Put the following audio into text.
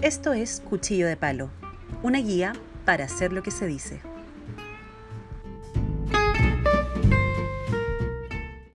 Esto es Cuchillo de Palo, una guía para hacer lo que se dice.